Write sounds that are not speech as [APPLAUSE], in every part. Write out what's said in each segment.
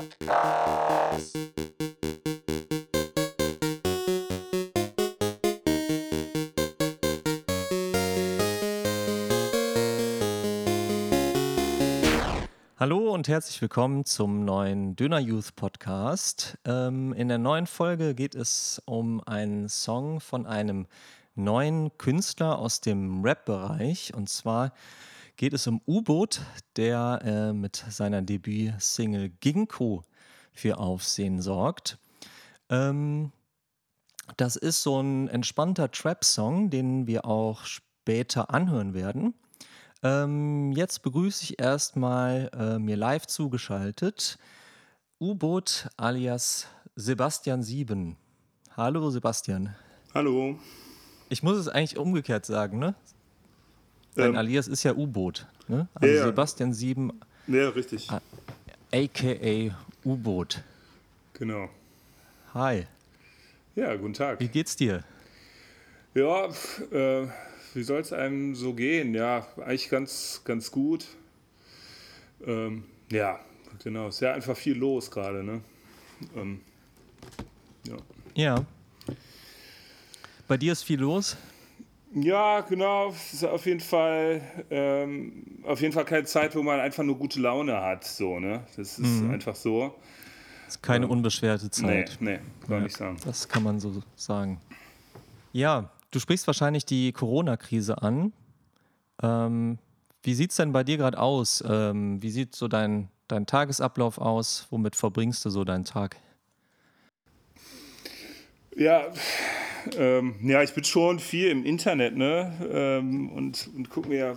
Podcast. Hallo und herzlich willkommen zum neuen Döner Youth Podcast. Ähm, in der neuen Folge geht es um einen Song von einem neuen Künstler aus dem Rap-Bereich. Und zwar geht es um U-Boot, der äh, mit seiner Debütsingle Ginkgo für Aufsehen sorgt. Ähm, das ist so ein entspannter Trap-Song, den wir auch später anhören werden. Ähm, jetzt begrüße ich erstmal äh, mir live zugeschaltet U-Boot alias Sebastian Sieben. Hallo Sebastian. Hallo. Ich muss es eigentlich umgekehrt sagen, ne? Sein ähm, Alias ist ja U-Boot. Ne? Also ja, Sebastian Sieben. Ja, richtig. AKA U-Boot. Genau. Hi. Ja, guten Tag. Wie geht's dir? Ja, äh, wie soll es einem so gehen? Ja, eigentlich ganz, ganz gut. Ähm, ja, genau. Ist ja einfach viel los gerade, ne? Ähm, ja. Ja. Bei dir ist viel los? Ja, genau. Es ist auf jeden Fall, ähm, auf jeden Fall keine Zeit, wo man einfach nur gute Laune hat. So, ne? Das ist mhm. einfach so. Das ist keine ähm, unbeschwerte Zeit. Nee, nee, kann ja, nicht sagen. Das kann man so sagen. Ja, du sprichst wahrscheinlich die Corona-Krise an. Ähm, wie sieht es denn bei dir gerade aus? Ähm, wie sieht so dein, dein Tagesablauf aus? Womit verbringst du so deinen Tag? Ja, ähm, ja, ich bin schon viel im Internet, ne? Ähm, und, und gucke mir,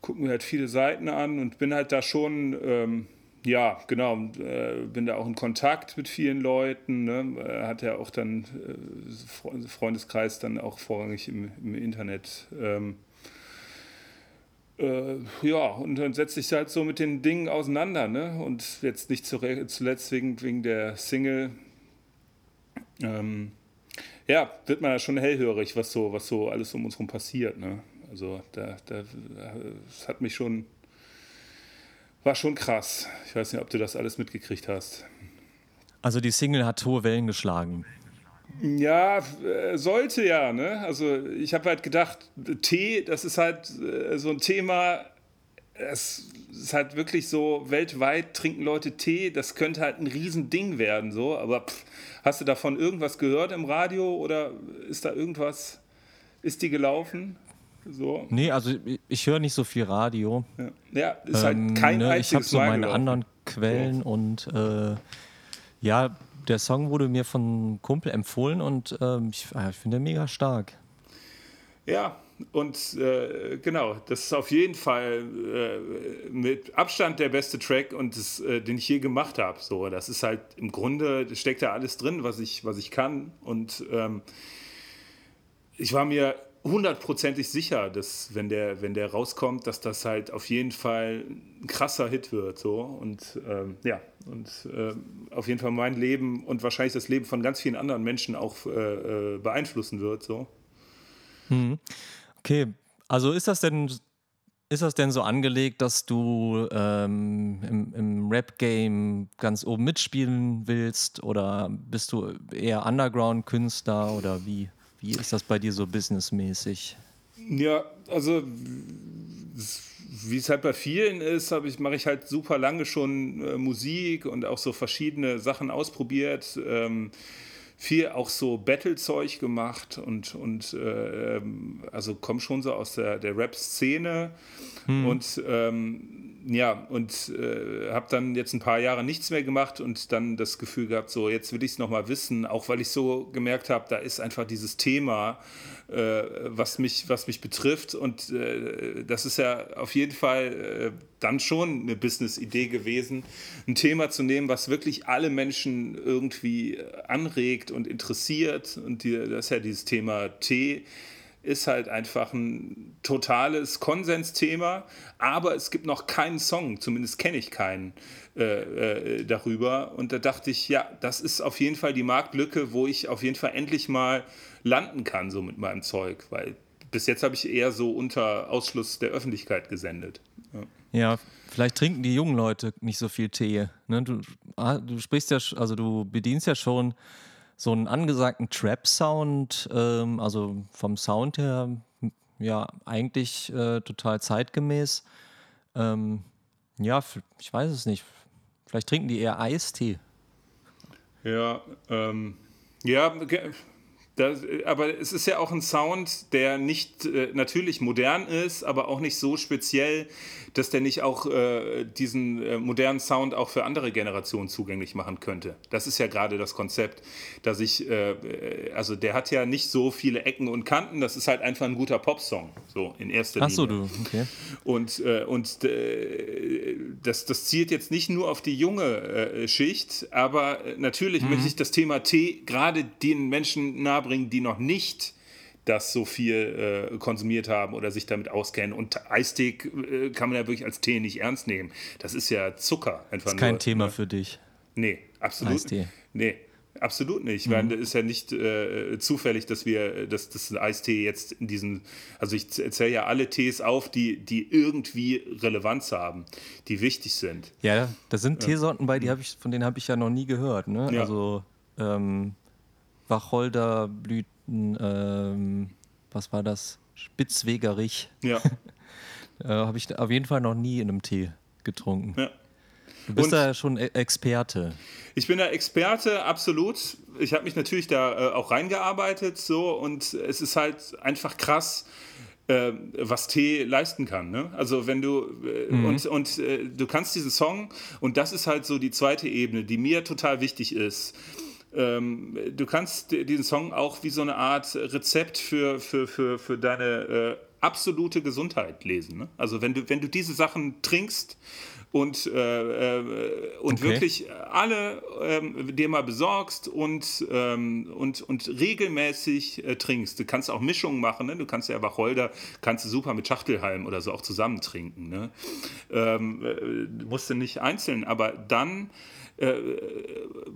guck mir halt viele Seiten an und bin halt da schon, ähm, ja, genau, äh, bin da auch in Kontakt mit vielen Leuten. Ne? Hat ja auch dann äh, Freundeskreis dann auch vorrangig im, im Internet. Ähm, äh, ja, und dann setze ich halt so mit den Dingen auseinander, ne? Und jetzt nicht zuletzt wegen, wegen der Single, ähm, ja, wird man ja schon hellhörig, was so, was so alles um uns herum passiert. Ne? Also da, da, das hat mich schon, war schon krass. Ich weiß nicht, ob du das alles mitgekriegt hast. Also die Single hat hohe Wellen geschlagen. Ja, äh, sollte ja, ne? Also ich habe halt gedacht, Tee, das ist halt äh, so ein Thema, es ist halt wirklich so, weltweit trinken Leute Tee, das könnte halt ein Riesending werden, so, aber pff, hast du davon irgendwas gehört im Radio oder ist da irgendwas, ist die gelaufen? So. Nee, also ich höre nicht so viel Radio. Ja, ja ist halt ähm, kein ne, Ich habe so meine gelaufen. anderen Quellen so. und äh, ja, der Song wurde mir von einem Kumpel empfohlen und ähm, ich, ich finde mega stark. Ja, und äh, genau, das ist auf jeden Fall äh, mit Abstand der beste Track und das, äh, den ich je gemacht habe. So, das ist halt im Grunde steckt da alles drin, was ich, was ich kann. Und ähm, ich war mir hundertprozentig sicher, dass wenn der, wenn der rauskommt, dass das halt auf jeden Fall ein krasser Hit wird. So. Und ähm, ja, und ähm, auf jeden Fall mein Leben und wahrscheinlich das Leben von ganz vielen anderen Menschen auch äh, äh, beeinflussen wird. So. Mhm. Okay, also ist das denn, ist das denn so angelegt, dass du ähm, im, im Rap-Game ganz oben mitspielen willst oder bist du eher Underground-Künstler oder wie, wie ist das bei dir so businessmäßig? Ja, also wie es halt bei vielen ist, ich, mache ich halt super lange schon äh, Musik und auch so verschiedene Sachen ausprobiert. Ähm, viel auch so Battle-Zeug gemacht und, und äh, ähm, also komme schon so aus der, der Rap-Szene hm. und ähm, ja, und äh, habe dann jetzt ein paar Jahre nichts mehr gemacht und dann das Gefühl gehabt, so jetzt will ich es nochmal wissen, auch weil ich so gemerkt habe, da ist einfach dieses Thema, äh, was, mich, was mich betrifft. Und äh, das ist ja auf jeden Fall äh, dann schon eine Business-Idee gewesen, ein Thema zu nehmen, was wirklich alle Menschen irgendwie anregt und interessiert. Und die, das ist ja dieses Thema Tee ist halt einfach ein totales Konsensthema, aber es gibt noch keinen Song, zumindest kenne ich keinen äh, äh, darüber. Und da dachte ich, ja, das ist auf jeden Fall die Marktlücke, wo ich auf jeden Fall endlich mal landen kann, so mit meinem Zeug, weil bis jetzt habe ich eher so unter Ausschluss der Öffentlichkeit gesendet. Ja. Ja, vielleicht trinken die jungen Leute nicht so viel Tee. Ne? Du, ah, du sprichst ja, also du bedienst ja schon so einen angesagten Trap-Sound, ähm, also vom Sound her, ja, eigentlich äh, total zeitgemäß. Ähm, ja, ich weiß es nicht. Vielleicht trinken die eher Eistee. Ja, ähm, ja, das, aber es ist ja auch ein Sound, der nicht äh, natürlich modern ist, aber auch nicht so speziell, dass der nicht auch äh, diesen äh, modernen Sound auch für andere Generationen zugänglich machen könnte. Das ist ja gerade das Konzept, dass ich, äh, äh, also der hat ja nicht so viele Ecken und Kanten, das ist halt einfach ein guter Popsong, so in erster Linie. Ach so, du, okay. Und, äh, und das, das zielt jetzt nicht nur auf die junge Schicht, aber natürlich mhm. möchte ich das Thema Tee gerade den Menschen nah bringen, die noch nicht das so viel äh, konsumiert haben oder sich damit auskennen. Und Eistee äh, kann man ja wirklich als Tee nicht ernst nehmen. Das ist ja Zucker. Einfach das ist kein nur, Thema ne? für dich. Nee, absolut. Eistee. Nee, absolut nicht. Mhm. Weil es ist ja nicht äh, zufällig, dass wir, dass das Eistee jetzt in diesen, also ich erzähle ja alle Tees auf, die, die irgendwie Relevanz haben, die wichtig sind. Ja, da sind ja. Teesorten bei, die habe ich, von denen habe ich ja noch nie gehört. Ne? Ja. Also ähm, Wacholderblüten, ähm, was war das? Spitzwegerich. Ja. [LAUGHS] äh, Habe ich auf jeden Fall noch nie in einem Tee getrunken. Ja. Du bist und da schon e- Experte. Ich bin da Experte, absolut. Ich habe mich natürlich da äh, auch reingearbeitet so und es ist halt einfach krass, äh, was Tee leisten kann. Ne? Also wenn du äh, mhm. und, und äh, du kannst diesen Song und das ist halt so die zweite Ebene, die mir total wichtig ist ähm, du kannst diesen Song auch wie so eine Art Rezept für, für, für, für deine äh, absolute Gesundheit lesen. Ne? Also wenn du, wenn du diese Sachen trinkst und, äh, äh, und okay. wirklich alle ähm, dir mal besorgst und, ähm, und, und regelmäßig äh, trinkst. Du kannst auch Mischungen machen, ne? du kannst ja Wacholder, kannst du super mit Schachtelhalm oder so auch zusammen trinken. Ne? Ähm, äh, musst du nicht einzeln, aber dann äh,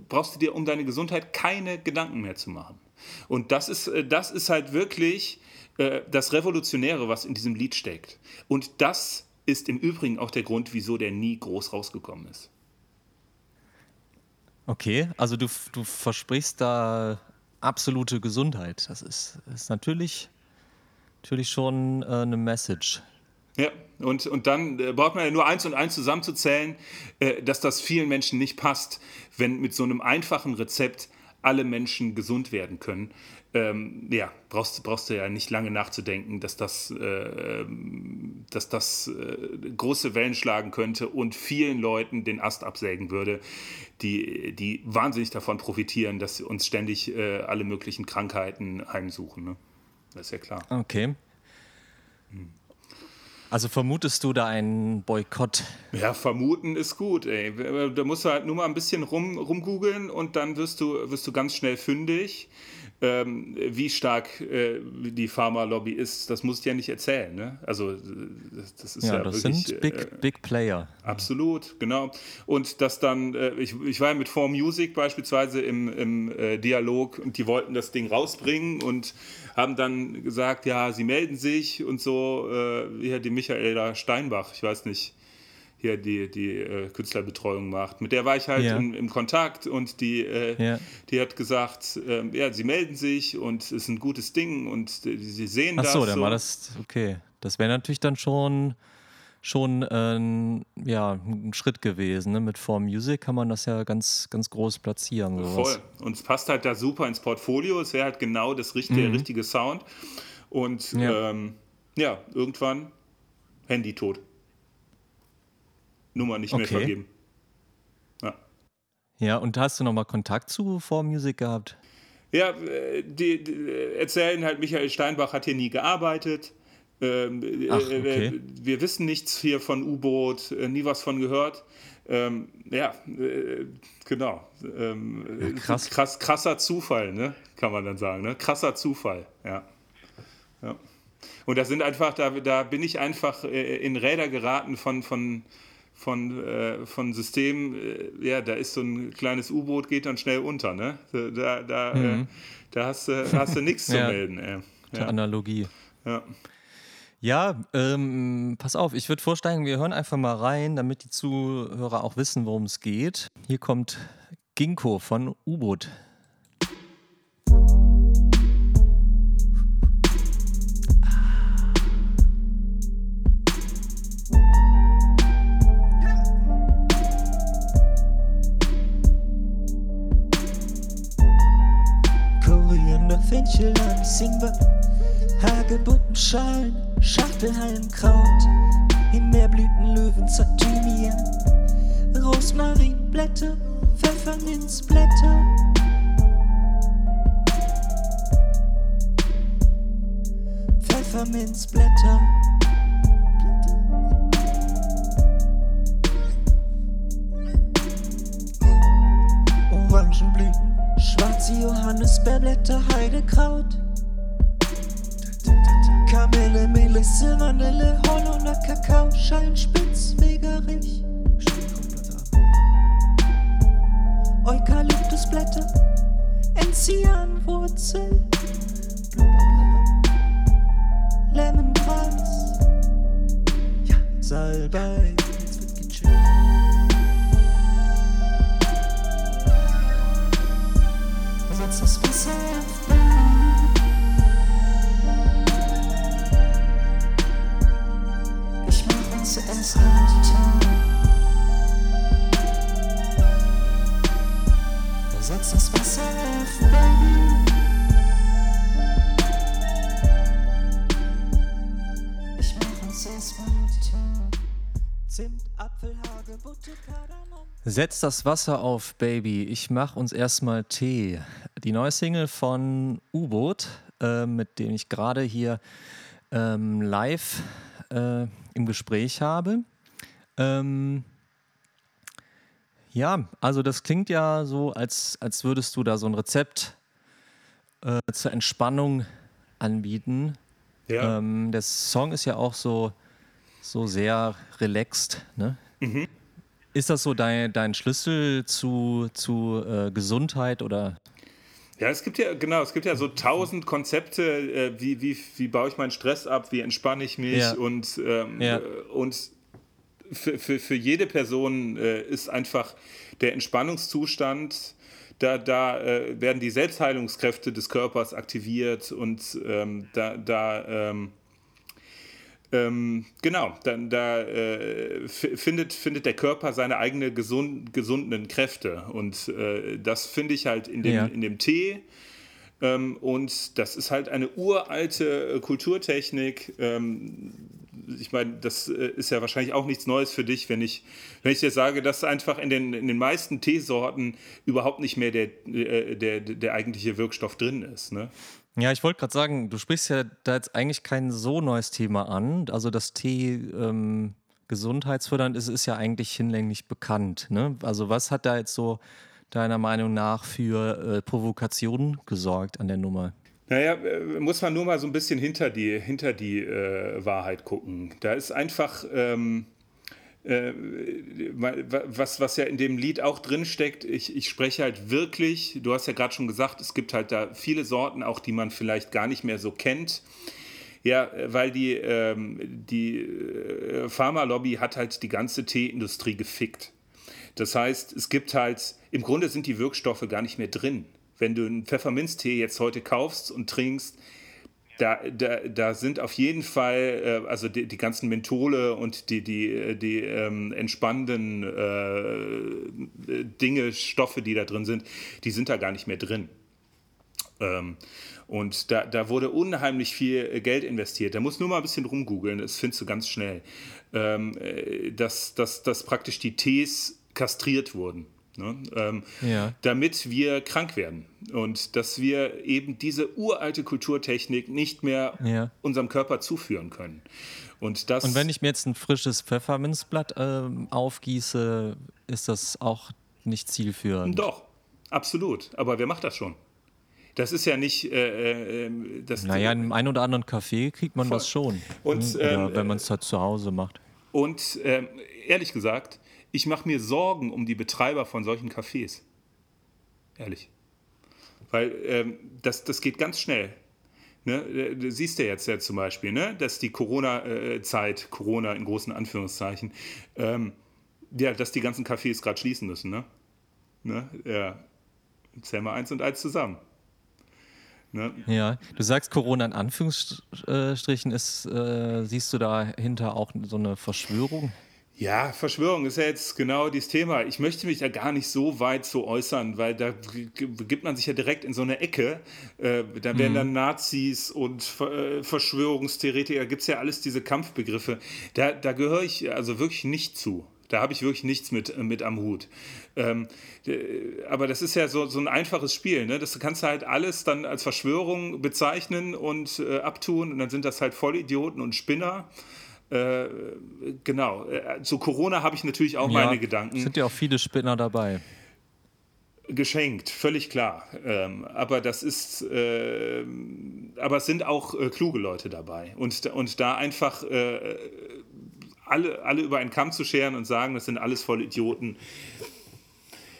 brauchst du dir um deine Gesundheit keine Gedanken mehr zu machen. Und das ist, äh, das ist halt wirklich äh, das Revolutionäre, was in diesem Lied steckt. Und das ist im Übrigen auch der Grund, wieso der nie groß rausgekommen ist. Okay, also du, du versprichst da absolute Gesundheit. Das ist, ist natürlich, natürlich schon eine Message. Ja, und, und dann äh, braucht man ja nur eins und eins zusammenzuzählen, äh, dass das vielen Menschen nicht passt, wenn mit so einem einfachen Rezept alle Menschen gesund werden können. Ähm, ja, brauchst, brauchst du ja nicht lange nachzudenken, dass das, äh, dass das äh, große Wellen schlagen könnte und vielen Leuten den Ast absägen würde, die, die wahnsinnig davon profitieren, dass uns ständig äh, alle möglichen Krankheiten heimsuchen. Ne? Das ist ja klar. Okay. Hm. Also vermutest du da einen Boykott? Ja, vermuten ist gut, ey. Da musst du halt nur mal ein bisschen rum, rumgoogeln und dann wirst du, wirst du ganz schnell fündig. Ähm, wie stark äh, die Pharma-Lobby ist, das muss ich ja nicht erzählen. Ne? Also das ist ja, ja das wirklich, sind Big, äh, Big Player. Absolut, genau. Und das dann, äh, ich, ich war ja mit 4Music beispielsweise im, im äh, Dialog und die wollten das Ding rausbringen und haben dann gesagt, ja, sie melden sich und so, äh, hier die Michaela Steinbach, ich weiß nicht, hier die, die äh, Künstlerbetreuung macht. Mit der war ich halt ja. im, im, Kontakt und die, äh, ja. die hat gesagt, äh, ja, sie melden sich und es ist ein gutes Ding und äh, sie sehen Ach das. Achso, dann so. war das, okay. Das wäre natürlich dann schon, schon äh, ja, ein Schritt gewesen. Ne? Mit Form Music kann man das ja ganz, ganz groß platzieren. Sowas. Voll. Und es passt halt da super ins Portfolio. Es wäre halt genau das richtige, mhm. der richtige Sound. Und ja, ähm, ja irgendwann Handy tot. Nummer nicht mehr vergeben. Ja. ja, und hast du nochmal Kontakt zu 4Music gehabt? Ja, äh, die, die, erzählen halt, Michael Steinbach hat hier nie gearbeitet. Ähm, Ach, äh, okay. Wir wissen nichts hier von U-Boot, äh, nie was von gehört. Ähm, ja, äh, genau. Ähm, krass. krass. Krasser Zufall, ne? kann man dann sagen. Ne? Krasser Zufall, ja. ja. Und da sind einfach, da, da bin ich einfach in Räder geraten von, von von, äh, von Systemen, äh, ja, da ist so ein kleines U-Boot, geht dann schnell unter, ne? Da, da, äh, mhm. äh, da hast du, hast du nichts [LAUGHS] zu melden. Ey. Ja. Analogie. Ja. Ja, ähm, pass auf, ich würde vorschlagen, wir hören einfach mal rein, damit die Zuhörer auch wissen, worum es geht. Hier kommt Ginkgo von U-Boot. Fenchel an Singber, Hagebuttenschalen, Schachtelhalmkraut, Himbeerblüten, Löwenzeit, Thymian, Rosmarinblätter, Pfefferminzblätter. Pfefferminzblätter. Johannisbeerblätter, Heidekraut. Kamelle, Melisse, Vanille, Holländer, Kakao, Scheinspitz, Megerich. Eukalyptusblätter, Enzianwurzel, Lemongras, ja, Salbei. Jetzt wird gechillt. Setz das Wasser auf, Baby. Ich mach uns erstmal Tee. Die neue Single von U-Boot, äh, mit dem ich gerade hier ähm, live äh, im Gespräch habe. Ähm, ja, also das klingt ja so, als, als würdest du da so ein Rezept äh, zur Entspannung anbieten. Ja. Ähm, der Song ist ja auch so, so sehr relaxed. Ne? Ist das so dein, dein Schlüssel zu, zu äh, Gesundheit oder? Ja, es gibt ja, genau, es gibt ja so tausend Konzepte, äh, wie, wie, wie baue ich meinen Stress ab, wie entspanne ich mich Ja. und, ähm, Ja. und für, für, für jede Person äh, ist einfach der Entspannungszustand, da, da äh, werden die Selbstheilungskräfte des Körpers aktiviert und ähm, da, da ähm, ähm, genau, dann da äh, findet, findet der Körper seine eigene gesund, gesunden Kräfte. Und äh, das finde ich halt in dem, Ja. in dem Tee. Ähm, und das ist halt eine uralte äh, Kulturtechnik. Ähm, ich meine, das äh, ist ja wahrscheinlich auch nichts Neues für dich, wenn ich, wenn ich dir sage, dass einfach in den, in den meisten Teesorten überhaupt nicht mehr der, äh, der, der eigentliche Wirkstoff drin ist. Ne? Ja, ich wollte gerade sagen, du sprichst ja da jetzt eigentlich kein so neues Thema an. Also das Tee ähm, gesundheitsfördernd ist, ist ja eigentlich hinlänglich bekannt. Ne? Also was hat da jetzt so deiner Meinung nach für äh, Provokationen gesorgt an der Nummer? Naja, äh, muss man nur mal so ein bisschen hinter die, hinter die äh, Wahrheit gucken. Da ist einfach, ähm, äh, wa- was, was ja in dem Lied auch drin steckt, ich, ich spreche halt wirklich, du hast ja gerade schon gesagt, es gibt halt da viele Sorten, auch die man vielleicht gar nicht mehr so kennt. Ja, weil die, ähm, die äh, Pharmalobby hat halt die ganze Teeindustrie gefickt. Das heißt, es gibt halt, im Grunde sind die Wirkstoffe gar nicht mehr drin. Wenn du einen Pfefferminztee jetzt heute kaufst und trinkst, da, da, da sind auf jeden Fall, äh, also die, die ganzen Menthole und die, die, die ähm, entspannenden äh, Dinge, Stoffe, die da drin sind, die sind da gar nicht mehr drin. Ähm, und da, da wurde unheimlich viel äh, Geld investiert. Da musst du nur mal ein bisschen rumgoogeln, das findest du ganz schnell. Ähm, äh, dass, dass, dass praktisch die Tees kastriert wurden. Ne? Ähm, Ja. damit wir krank werden und dass wir eben diese uralte Kulturtechnik nicht mehr Ja. unserem Körper zuführen können. Und, das, Und wenn ich mir jetzt ein frisches Pfefferminzblatt ähm, aufgieße, ist das auch nicht zielführend. Doch, absolut. Aber wer macht das schon? Das ist ja nicht. Äh, äh, das, Naja, in einem ein oder anderen Café kriegt man Voll. das schon. Und, ne? Oder ähm, wenn man es halt zu Hause macht. Und ähm, ehrlich gesagt, ich mache mir Sorgen um die Betreiber von solchen Cafés. Ehrlich. Weil ähm, das, das geht ganz schnell. Ne, du siehst ja jetzt ja zum Beispiel, ne, dass die Corona-Zeit, Corona in großen Anführungszeichen, ähm, ja, dass die ganzen Cafés gerade schließen müssen. Ne? Ne? Ja. Zähl mal eins und eins zusammen. Ne? Ja, du sagst Corona in Anführungsstrichen, ist, äh, siehst du dahinter auch so eine Verschwörung? Ja, Verschwörung ist ja jetzt genau dieses Thema. Ich möchte mich da gar nicht so weit so äußern, weil da gibt man sich ja direkt in so eine Ecke. Äh, da werden dann Nazis und äh, Verschwörungstheoretiker, gibt es ja alles diese Kampfbegriffe. Da, da gehöre ich also wirklich nicht zu. Da habe ich wirklich nichts mit, mit am Hut. Ähm, äh, aber das ist ja so, so ein einfaches Spiel. Ne? Das kannst du halt alles dann als Verschwörung bezeichnen und äh, abtun und dann sind das halt Vollidioten und Spinner. Äh, genau. Äh, zu Corona habe ich natürlich auch Ja, meine Gedanken. Sind ja auch viele Spinner dabei. Geschenkt, völlig klar. Ähm, aber das ist, äh, aber es sind auch äh, kluge Leute dabei. Und, und da einfach äh, alle, alle über einen Kamm zu scheren und sagen, das sind alles voll Idioten.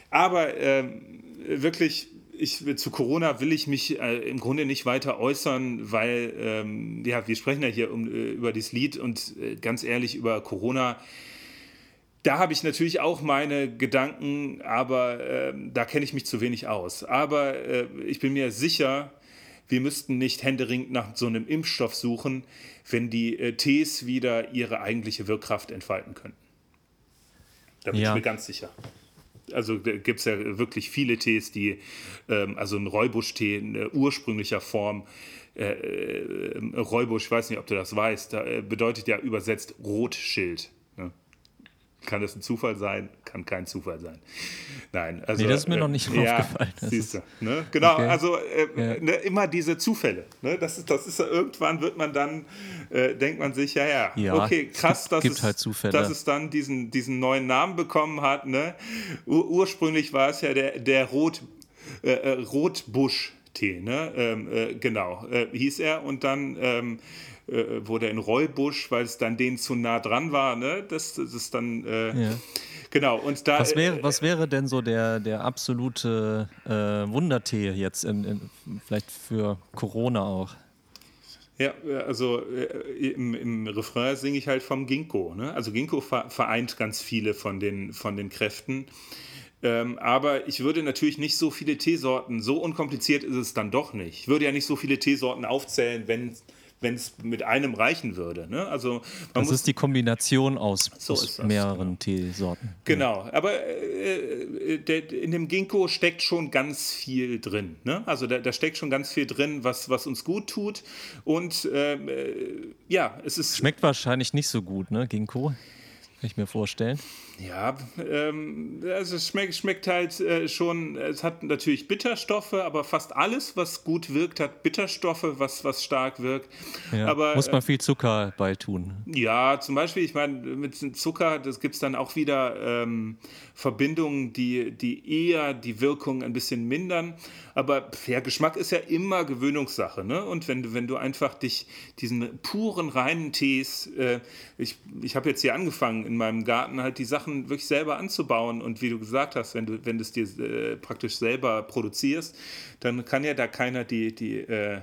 Aber ähm, wirklich, ich, zu Corona will ich mich äh, im Grunde nicht weiter äußern, weil ähm, ja, wir sprechen ja hier um, äh, über dieses Lied und äh, ganz ehrlich über Corona. Da habe ich natürlich auch meine Gedanken, aber ähm, da kenne ich mich zu wenig aus. Aber äh, ich bin mir sicher, wir müssten nicht händeringend nach so einem Impfstoff suchen, wenn die äh, Tees wieder ihre eigentliche Wirkkraft entfalten könnten. Da bin Ja. ich mir ganz sicher. Also gibt es ja wirklich viele Tees, die, ähm, also ein Räubusch-Tee in äh, ursprünglicher Form, äh, Räubusch, ich weiß nicht, ob du das weißt, da, äh, bedeutet ja übersetzt Rotschild. Kann das ein Zufall sein? Kann kein Zufall sein. Nein, also. Nee, das ist mir noch nicht ja, aufgefallen. Siehst du, ne? Genau, Okay. also äh, Ja. ne, immer diese Zufälle. Ne? Das, ist, das ist ja irgendwann wird man dann, äh, denkt man sich, ja, ja, Ja, okay, krass, gibt- dass, gibt es, halt dass es dann diesen, diesen neuen Namen bekommen hat. Ne? Ur ursprünglich war es ja der, der Rot, äh, äh, Rotbusch-Tee, ne? ähm, äh, genau, äh, hieß er. Und dann ähm, äh, wurde er in Räubusch, weil es dann denen zu nah dran war. Ne? Das, das ist dann, äh, Ja. genau. Und da, Was äh, wäre, was wäre denn so der, der absolute äh, Wundertee jetzt, in, in, vielleicht für Corona auch? Ja, also äh, im, im Refrain singe ich halt vom Ginkgo. Ne? Also Ginkgo ver vereint ganz viele von den, von den Kräften. Ähm, aber ich würde natürlich nicht so viele Teesorten, so unkompliziert ist es dann doch nicht. Ich würde ja nicht so viele Teesorten aufzählen, wenn wenn es mit einem reichen würde. Ne? Also man Das ist die Kombination aus, So aus das, mehreren Teesorten. Genau, aber äh, der, in dem Ginkgo steckt schon ganz viel drin. Ne? Also da, da steckt schon ganz viel drin, was, was uns gut tut. Und ähm, äh, ja, es ist. Schmeckt wahrscheinlich nicht so gut, ne, Ginkgo? Kann ich mir vorstellen. Ja, ähm, also es schmeckt, schmeckt halt äh, schon, es hat natürlich Bitterstoffe, aber fast alles, was gut wirkt, hat Bitterstoffe, was, was stark wirkt. Ja. Aber, Muss äh, man viel Zucker beitun. Ja, zum Beispiel, ich meine, mit Zucker, das gibt es dann auch wieder ähm, Verbindungen, die, die eher die Wirkung ein bisschen mindern. Aber ja, Geschmack ist ja immer Gewöhnungssache. Ne? Und wenn, du- wenn du einfach dich diesen puren, reinen Tees, äh, ich, ich habe jetzt hier angefangen, in meinem Garten halt die Sachen wirklich selber anzubauen. Und wie du gesagt hast, wenn du, wenn du es dir äh, praktisch selber produzierst, dann kann ja da keiner die, die, äh,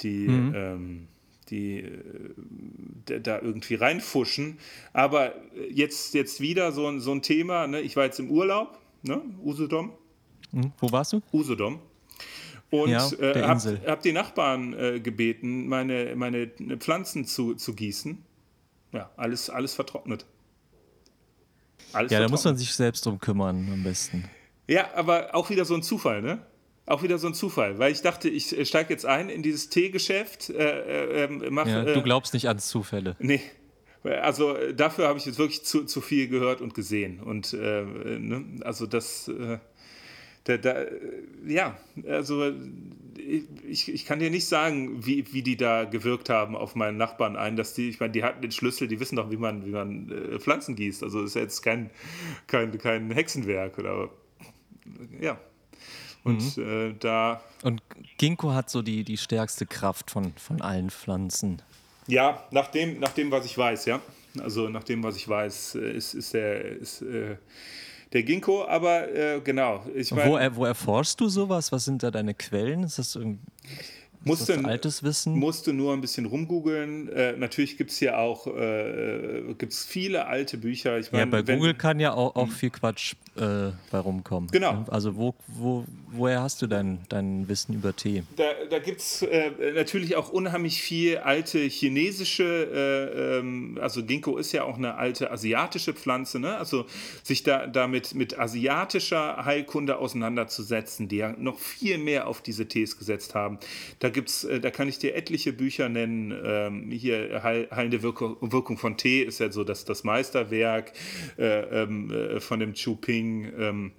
die, ähm, die äh, da- irgendwie reinfuschen. Aber jetzt, jetzt wieder so, ein- so ein Thema, ne? ich war jetzt im Urlaub, ne? Usedom, Hm? Wo warst du? Usedom. Und Ja, äh, der hab, Insel. hab die Nachbarn äh, gebeten, meine, meine Pflanzen zu, zu gießen. Ja, alles, alles vertrocknet. Alles Ja, da muss man sich selbst drum kümmern am besten. Ja, aber auch wieder so ein Zufall, ne? Auch wieder so ein Zufall, weil ich dachte, ich steige jetzt ein in dieses Teegeschäft, äh, äh, ähm, mach, Ja, äh, du glaubst nicht an Zufälle. Nee. Also äh, dafür habe ich jetzt wirklich zu, zu viel gehört und gesehen. Und äh, ne? also das, äh, da, da, äh, ja, also äh, ich, ich kann dir nicht sagen, wie, wie die da gewirkt haben auf meinen Nachbarn ein, dass die, ich meine, die hatten den Schlüssel, die wissen doch, wie man, wie man äh, Pflanzen gießt. Also ist jetzt kein, kein, kein Hexenwerk oder ja. Und Mhm. äh, da Und Ginkgo hat so die, die stärkste Kraft von, von allen Pflanzen. Ja, nach dem, nach dem, was ich weiß, ja. Also nach dem, was ich weiß, äh, ist, ist der, ist, äh, der Ginkgo, aber äh, genau. Ich wo, meine, er, wo erforschst du sowas? Was sind da deine Quellen? Ist das irgendwie Musste, altes Wissen? Musste nur ein bisschen rumgoogeln. Äh, natürlich gibt es hier auch äh, gibt's viele alte Bücher. Ich ja, mein, bei wenn- Google kann ja auch, auch viel Quatsch äh, bei rumkommen. Genau. Also wo, wo, woher hast du dein, dein Wissen über Tee? Da, da gibt es äh, natürlich auch unheimlich viel alte chinesische, äh, ähm, also Ginkgo ist ja auch eine alte asiatische Pflanze, ne? also sich da damit mit asiatischer Heilkunde auseinanderzusetzen, die ja noch viel mehr auf diese Tees gesetzt haben. Da gibt's, äh, da kann ich dir etliche Bücher nennen. Ähm, hier Heil, Heilende Wirkung, Wirkung von Tee ist ja so das, das Meisterwerk äh, ähm, äh, von dem Chu Ping. Ähm,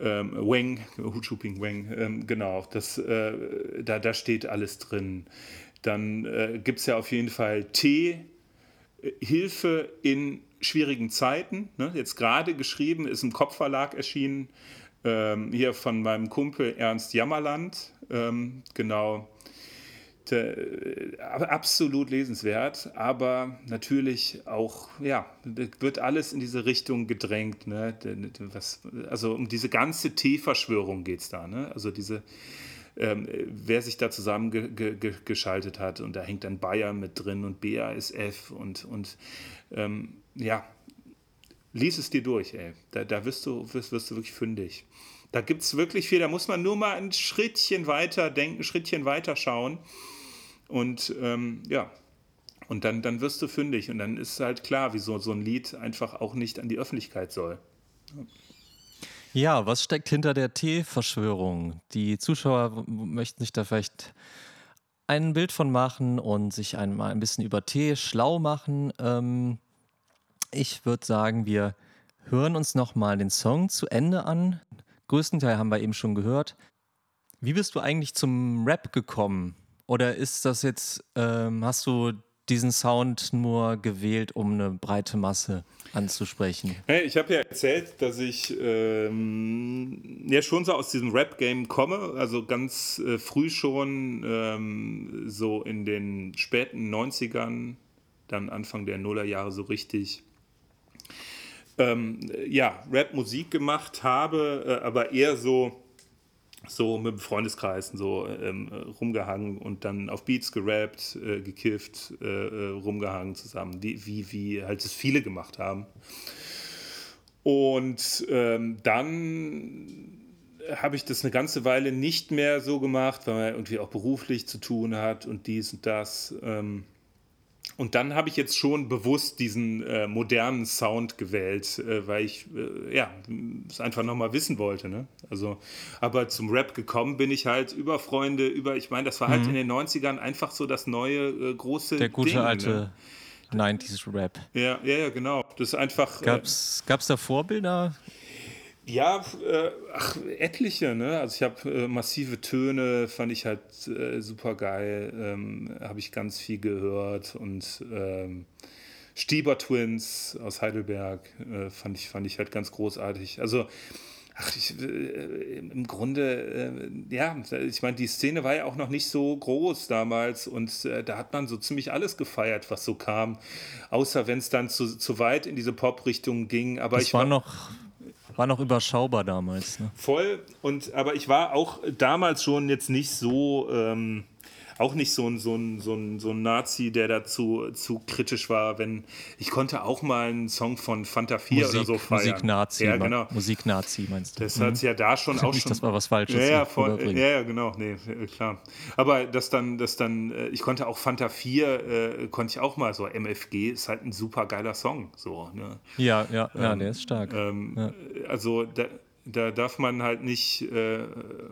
ähm, Weng, Hu Chuping Weng, ähm, genau, das, äh, da, da steht alles drin. Dann äh, gibt es ja auf jeden Fall äh, Hilfe in schwierigen Zeiten. Ne? Jetzt gerade geschrieben, ist im Kopfverlag erschienen, ähm, hier von meinem Kumpel Ernst Jammerland, ähm, genau. Äh, absolut lesenswert, aber natürlich auch, ja, wird alles in diese Richtung gedrängt. Ne? Was, also um diese ganze T-Verschwörung geht es da. Ne? Also diese, ähm, wer sich da zusammengeschaltet ge ge hat und da hängt dann Bayern mit drin und BASF und, und ähm, ja, lies es dir durch, ey. Da, da wirst, du, wirst, wirst du wirklich fündig. Da gibt es wirklich viel, da muss man nur mal ein Schrittchen weiter denken, ein Schrittchen weiter schauen. Und ähm, ja, und dann, dann wirst du fündig. Und dann ist halt klar, wieso so ein Lied einfach auch nicht an die Öffentlichkeit soll. Ja, was steckt hinter der Tee-Verschwörung? Die Zuschauer möchten sich da vielleicht ein Bild von machen und sich einmal ein bisschen über Tee schlau machen. Ähm, ich würde sagen, wir hören uns nochmal den Song zu Ende an. Größten Teil haben wir eben schon gehört. Wie bist du eigentlich zum Rap gekommen? Oder ist das jetzt, ähm, hast du diesen Sound nur gewählt, um eine breite Masse anzusprechen? Hey, ich habe ja erzählt, dass ich ähm, ja schon so aus diesem Rap-Game komme, also ganz äh, früh schon, ähm, so in den späten 90ern, dann Anfang der Nullerjahre so richtig. Ähm, ja, Rap-Musik gemacht habe, äh, aber eher so so mit dem Freundeskreis und so ähm, rumgehangen und dann auf Beats gerappt, äh, gekifft, äh, äh, rumgehangen zusammen, die, wie, wie halt es viele gemacht haben. Und ähm, dann habe ich das eine ganze Weile nicht mehr so gemacht, weil man irgendwie auch beruflich zu tun hat und dies und das. Ähm, und dann habe ich jetzt schon bewusst diesen äh, modernen Sound gewählt, äh, weil ich äh, ja es einfach nochmal wissen wollte. Ne? Also, aber zum Rap gekommen bin ich halt über Freunde, über, ich meine, das war halt in den 90ern einfach so das neue äh, große Der gute Ding, alte 90s Rap. Ne? Ja, ja, ja, genau. Das ist einfach. äh, Gab's, gab's da Vorbilder? Ja, äh, ach, etliche, ne? Also ich habe äh, massive Töne, fand ich halt äh, super geil, ähm, habe ich ganz viel gehört und ähm, Stieber Twins aus Heidelberg äh, fand, ich, fand ich halt ganz großartig. Also, ach, ich, äh, im Grunde, äh, ja, ich meine, die Szene war ja auch noch nicht so groß damals und da hat man so ziemlich alles gefeiert, was so kam, außer wenn es dann zu, zu weit in diese Pop-Richtung ging. Aber Das ich war noch, war noch überschaubar damals. Ne? Voll. Und aber ich war auch damals schon jetzt nicht so, ähm, auch nicht so ein, so ein, so ein, so ein Nazi, der dazu zu kritisch war, wenn ich konnte auch mal einen Song von Fanta 4 oder so feiern. Musik-Nazi. Ja, genau. Musik-Nazi meinst du? Das hat ja da schon auch Nicht, schon. dass wir was Falsches ja, ja, rüberbringen. ja, ja, genau, nee, äh, klar. Aber das dann, das dann, äh, ich konnte auch Fanta 4, äh, konnte ich auch mal so, MFG ist halt ein super geiler Song, so, ne? Ja, ja, ja, der ist stark. Ähm, Ja. Also da, da darf man halt nicht, äh,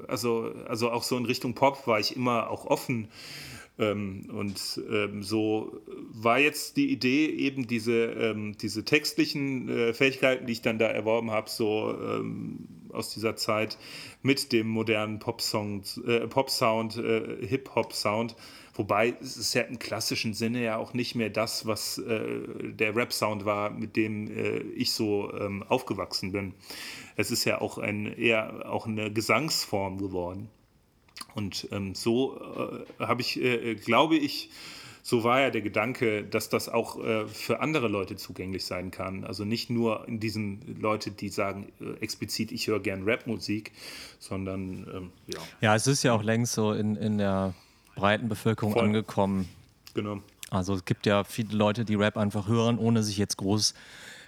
also, also auch so in Richtung Pop war ich immer auch offen. Ähm, und ähm, so war jetzt die Idee, eben diese, ähm, diese textlichen äh, Fähigkeiten, die ich dann da erworben habe, so ähm, aus dieser Zeit mit dem modernen äh, Pop-Sound, äh, Hip-Hop-Sound. Wobei es ja im klassischen Sinne ja auch nicht mehr das, was äh, der Rap-Sound war, mit dem äh, ich so ähm, aufgewachsen bin. Es ist ja auch ein eher auch eine Gesangsform geworden. Und ähm, so äh, habe ich, äh, glaube ich, so war ja der Gedanke, dass das auch äh, für andere Leute zugänglich sein kann. Also nicht nur in diesen Leute, die sagen äh, explizit, ich höre gern Rapmusik, sondern ähm, ja. Ja, es ist ja auch längst so in, in der breiten Bevölkerung Voll. angekommen. Genau. Also es gibt ja viele Leute, die Rap einfach hören, ohne sich jetzt groß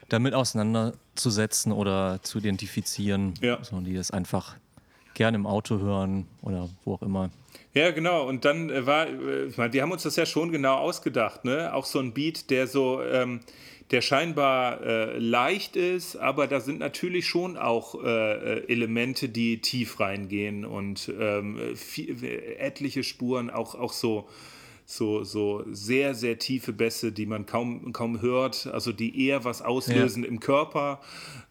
damit auseinanderzusetzen oder zu identifizieren. Ja. So, die das einfach gerne im Auto hören oder wo auch immer. Ja, genau. Und dann äh, war, äh, ich meine, wir haben uns das ja schon genau ausgedacht, ne? Auch so ein Beat, der so, ähm, der scheinbar äh, leicht ist, aber da sind natürlich schon auch äh, äh, Elemente, die tief reingehen und ähm, viel, etliche Spuren, auch, auch so, so, so sehr, sehr tiefe Bässe, die man kaum, kaum hört, also die eher was auslösen im Körper.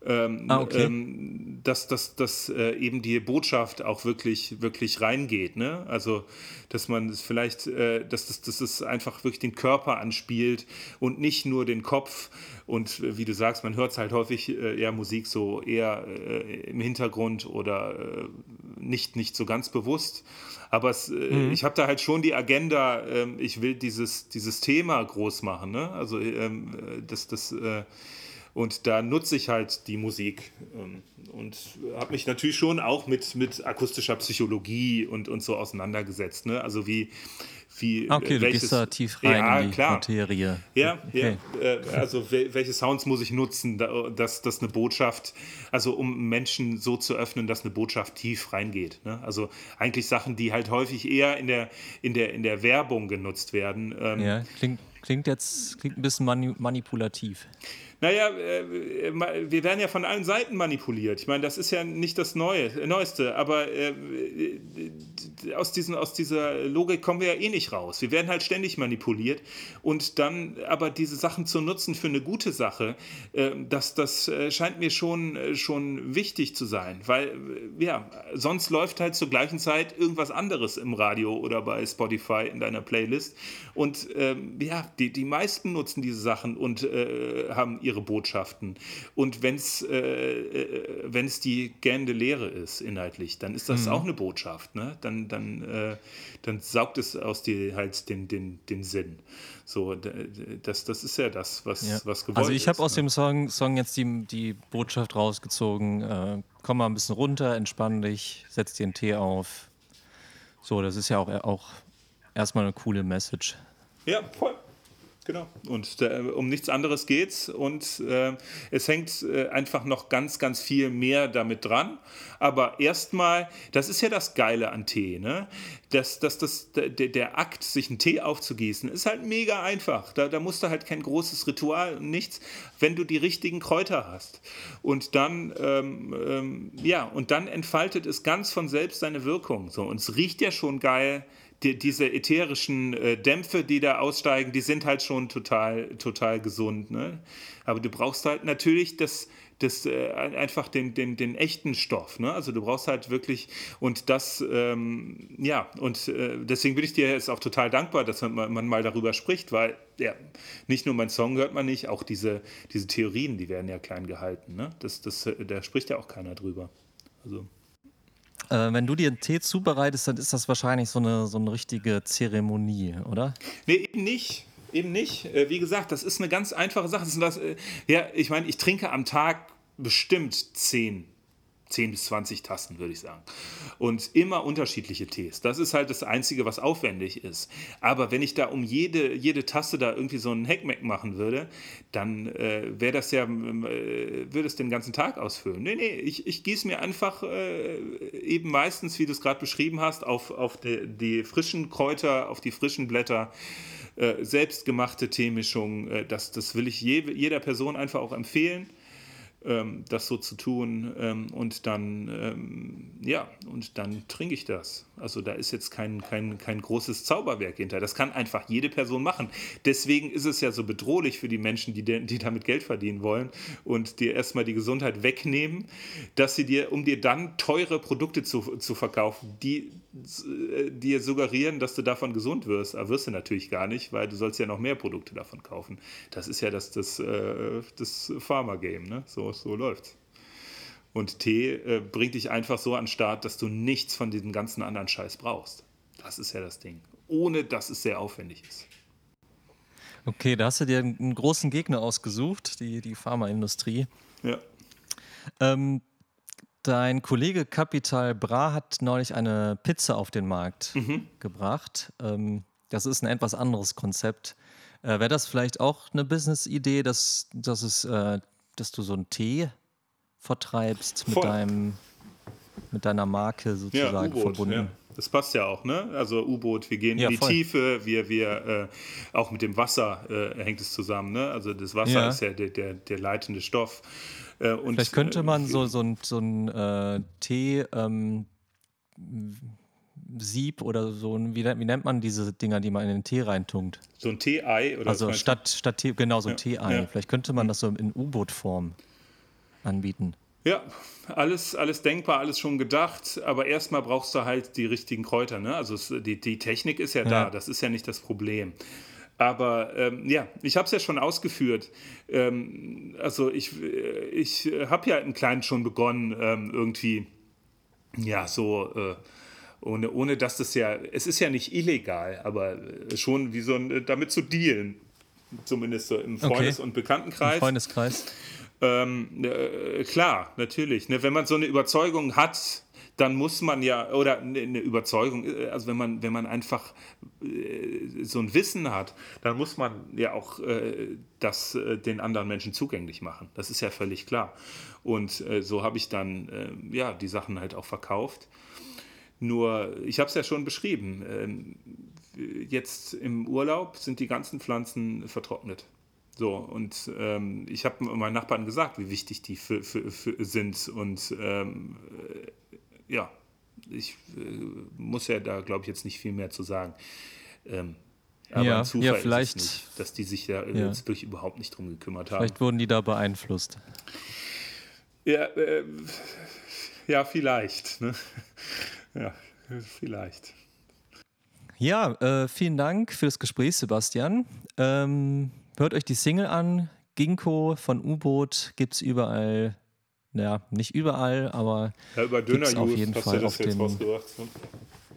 Ähm, Ah, okay. ähm, dass, dass, dass äh, eben die Botschaft auch wirklich, wirklich reingeht. Ne? Also, dass man es vielleicht, äh, dass, das, dass es einfach wirklich den Körper anspielt und nicht nur den Kopf. Und äh, wie du sagst, man hört es halt häufig äh, eher Musik so eher äh, im Hintergrund oder äh, nicht, nicht so ganz bewusst. Aber es, äh, ich habe da halt schon die Agenda, ähm, ich will dieses, dieses Thema groß machen. Ne? Also, ähm, äh, das, das, äh, und da nutze ich halt die Musik ähm, und habe mich natürlich schon auch mit, mit akustischer Psychologie und, und so auseinandergesetzt. Ne? Also wie, wie Ah, Okay, äh, du gehst da tief rein ja, in die klar. Materie. Ja, Okay. ja. Äh, also wel- welche Sounds muss ich nutzen, da- dass, dass eine Botschaft, also um Menschen so zu öffnen, dass eine Botschaft tief reingeht. Ne? Also eigentlich Sachen, die halt häufig eher in der, in der, in der Werbung genutzt werden. Ähm, Ja, klingt, klingt jetzt klingt ein bisschen mani manipulativ. Naja, äh, wir werden ja von allen Seiten manipuliert. Ich meine, das ist ja nicht das Neue, Neueste, aber äh, äh, aus, diesen, aus dieser Logik kommen wir ja eh nicht raus. Wir werden halt ständig manipuliert und dann aber diese Sachen zu nutzen für eine gute Sache, äh, das, das äh, scheint mir schon, äh, schon wichtig zu sein, weil äh, ja, sonst läuft halt zur gleichen Zeit irgendwas anderes im Radio oder bei Spotify in deiner Playlist und ähm, ja, die, die meisten nutzen diese Sachen und äh, haben ihre Botschaften. Und wenn es äh, äh, wenn's die gähnende Lehre ist, inhaltlich, dann ist das auch eine Botschaft. Ne? Dann, dann, äh, dann saugt es aus dir halt den, den, den Sinn. So, das, das ist ja das, was, Ja. was gewollt Also ich habe ist, aus ne? dem Song, Song jetzt die, die Botschaft rausgezogen, äh, komm mal ein bisschen runter, entspann dich, setz dir einen Tee auf. So, das ist ja auch, auch erstmal eine coole Message. Ja, voll. Genau. Und äh, um nichts anderes geht's. Und äh, es hängt äh, einfach noch ganz, ganz viel mehr damit dran. Aber erstmal, das ist ja das Geile an Tee, ne? Das, das, das, der, der Akt, sich einen Tee aufzugießen, ist halt mega einfach. Da, da musst du halt kein großes Ritual und nichts, wenn du die richtigen Kräuter hast. Und dann, ähm, ähm, ja, und dann entfaltet es ganz von selbst seine Wirkung. So, und es riecht ja schon geil die, diese ätherischen äh, Dämpfe, die da aussteigen, die sind halt schon total, total gesund. Ne? Aber du brauchst halt natürlich das, das äh, ein- einfach den, den, den echten Stoff. Ne? Also du brauchst halt wirklich und das, ähm, ja, und äh, deswegen bin ich dir jetzt auch total dankbar, dass man, mal- man mal darüber spricht, weil ja, nicht nur mein Song hört man nicht, auch diese, diese Theorien, die werden ja klein gehalten. Ne? Das, das, äh, da spricht ja auch keiner drüber. Also. Äh, wenn du dir einen Tee zubereitest, dann ist das wahrscheinlich so eine, so eine richtige Zeremonie, oder? Nee, eben nicht. Eben nicht. Äh, Wie gesagt, das ist eine ganz einfache Sache. Das äh, ja, ich meine, ich trinke am Tag bestimmt 10, 10 bis 20 Tassen, würde ich sagen. Und immer unterschiedliche Tees. Das ist halt das Einzige, was aufwendig ist. Aber wenn ich da um jede, jede Tasse da irgendwie so einen Heckmeck machen würde, dann äh, wäre das ja, ähm, äh, würde es den ganzen Tag ausfüllen. Nee, nee, ich, ich gieße mir einfach äh, eben meistens, wie du es gerade beschrieben hast, auf, auf die, die frischen Kräuter, auf die frischen Blätter äh, selbstgemachte Teemischung. Äh, das, das will ich je, jeder Person einfach auch empfehlen, ähm, das so zu tun. Ähm, und dann, ähm, ja, und dann trinke ich das. Also da ist jetzt kein, kein, kein großes Zauberwerk hinter. Das kann einfach jede Person machen. Deswegen ist es ja so bedrohlich für die Menschen, die, die damit Geld verdienen wollen und dir erstmal die Gesundheit wegnehmen, dass sie dir, um dir dann teure Produkte zu, zu verkaufen, die äh, dir suggerieren, dass du davon gesund wirst. Aber wirst du natürlich gar nicht, weil du sollst ja noch mehr Produkte davon kaufen. Das ist ja das, das, äh, das Pharma-Game, ne? So, so läuft's. Und Tee äh, bringt dich einfach so an den Start, dass du nichts von diesem ganzen anderen Scheiß brauchst. Das ist ja das Ding. Ohne dass es sehr aufwendig ist. Okay, da hast du dir einen großen Gegner ausgesucht, die, die Pharmaindustrie. Ja. Ähm, dein Kollege Capital Bra hat neulich eine Pizza auf den Markt gebracht. Ähm, das ist ein etwas anderes Konzept. Äh, Wäre das vielleicht auch eine Business-Idee, dass, dass, es, äh, dass du so einen Tee vertreibst mit, deinem, mit deiner Marke Ja, sozusagen U-Boot. verbunden? Ja. Das passt ja auch, ne? Also U-Boot, wir gehen Ja, in die voll. Tiefe, wir, wir äh, auch mit dem Wasser äh, hängt es zusammen, ne? Also das Wasser Ja. ist ja der, der, der leitende Stoff. Äh, und, Vielleicht könnte man äh, so, so ein, so ein äh, Tee. Ähm, Sieb oder so, ein- wie, wie nennt man diese Dinger, die man in den Tee reintunkt? so ein Tee-Ei oder Also statt, statt Tee, genau so ein Ja, Tee-Ei. Vielleicht könnte man das so in U-Boot-Form anbieten. Ja, alles, alles denkbar, alles schon gedacht, aber erstmal brauchst du halt die richtigen Kräuter. Ne? Also es, die, die Technik ist ja, da, Ja. das ist ja nicht das Problem. Aber ähm, ja, ich habe es ja schon ausgeführt. Ähm, also ich, äh, ich habe ja im Kleinen schon begonnen, ähm, irgendwie, ja, so, äh, ohne, ohne dass das ja, es ist ja nicht illegal, aber äh, schon wie so ein, damit zu dealen. Zumindest so im Freundes- und Bekanntenkreis. Freundeskreis. Ähm, äh, klar, natürlich. Ne? Wenn man so eine Überzeugung hat, dann muss man ja, oder ne- eine Überzeugung, äh, also wenn man, wenn man einfach äh, so ein Wissen hat, dann muss man ja auch äh, das äh, den anderen Menschen zugänglich machen. Das ist ja völlig klar. Und äh, so habe ich dann äh, ja die Sachen halt auch verkauft. Nur, ich habe es ja schon beschrieben, ähm, jetzt im Urlaub sind die ganzen Pflanzen vertrocknet. So, und ähm, ich habe meinen Nachbarn gesagt, wie wichtig die für, für, für sind. Und ähm, äh, ja, ich äh, muss ja da, glaube ich, jetzt nicht viel mehr zu sagen. Ähm, aber Ja, Zufall ja, ist vielleicht- es nicht, dass die sich da Ja. jetzt wirklich überhaupt nicht drum gekümmert haben. Vielleicht wurden die da beeinflusst. Ja, äh, ja vielleicht. Ne? [LAUGHS] Ja, vielleicht. Ja, äh, vielen Dank für das Gespräch, Sebastian. Ähm, hört euch die Single an. Ginkgo von U-Boot gibt es überall. Ja, nicht überall, aber Ja, über Gibt's Döner auf Youth jeden hast Fall du das auf jetzt den- rausgebracht.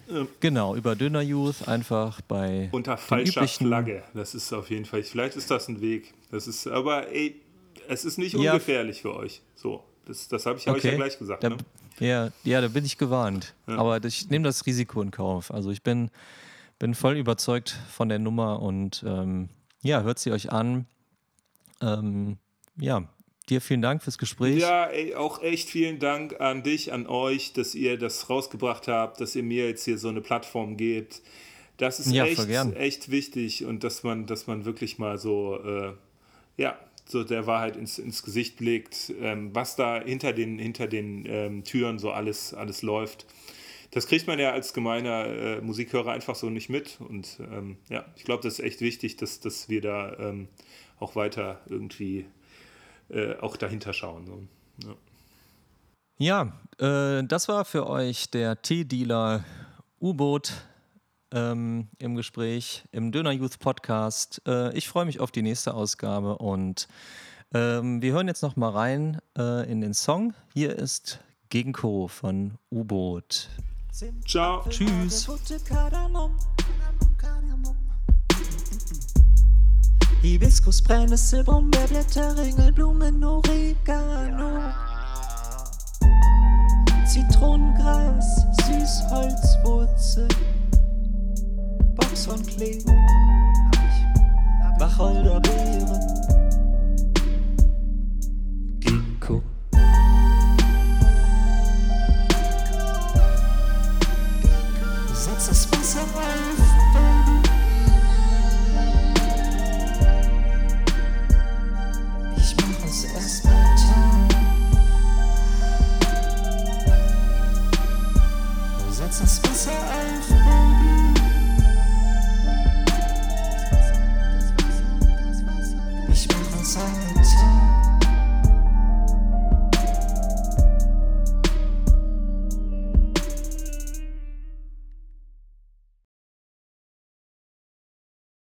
Ne? genau, über Döner Youth einfach bei Unter falscher üblichen. Flagge. Das ist auf jeden Fall. Vielleicht ist das ein Weg. Das ist, aber ey, es ist nicht Ja. ungefährlich für euch. So, das, das habe ich euch ja gleich gesagt. Da, Ne? ja, ja, da bin ich gewarnt. Aber ich nehme das Risiko in Kauf. Also ich bin, bin voll überzeugt von der Nummer und ähm, ja, hört sie euch an. Ähm, ja, dir vielen Dank fürs Gespräch. Ja, ey, auch echt vielen Dank an dich, an euch, dass ihr das rausgebracht habt, dass ihr mir jetzt hier so eine Plattform gebt. Das ist Ja, echt, echt wichtig und dass man, dass man wirklich mal so, äh, ja, so der Wahrheit ins, ins Gesicht blickt, ähm, was da hinter den, hinter den ähm, Türen so alles, alles läuft. Das kriegt man ja als gemeiner äh, Musikhörer einfach so nicht mit. Und ähm, ja, ich glaube, das ist echt wichtig, dass, dass wir da ähm, auch weiter irgendwie äh, auch dahinter schauen. So. Ja. Ja, äh, das war für euch der T-Dealer U-Boot ähm, im Gespräch im Döner Youth Podcast. Äh, ich freue mich auf die nächste Ausgabe und ähm, wir hören jetzt noch mal rein äh, in den Song. Hier ist Ginkgo von U-Boot. Ciao. Tschüss. Hibiskus, Brennnessel, Brombeerblätter, Ringelblumen, Oregano. Zitronengras, Süßholzwurzel, Boxhornklee, Wacholderbeeren,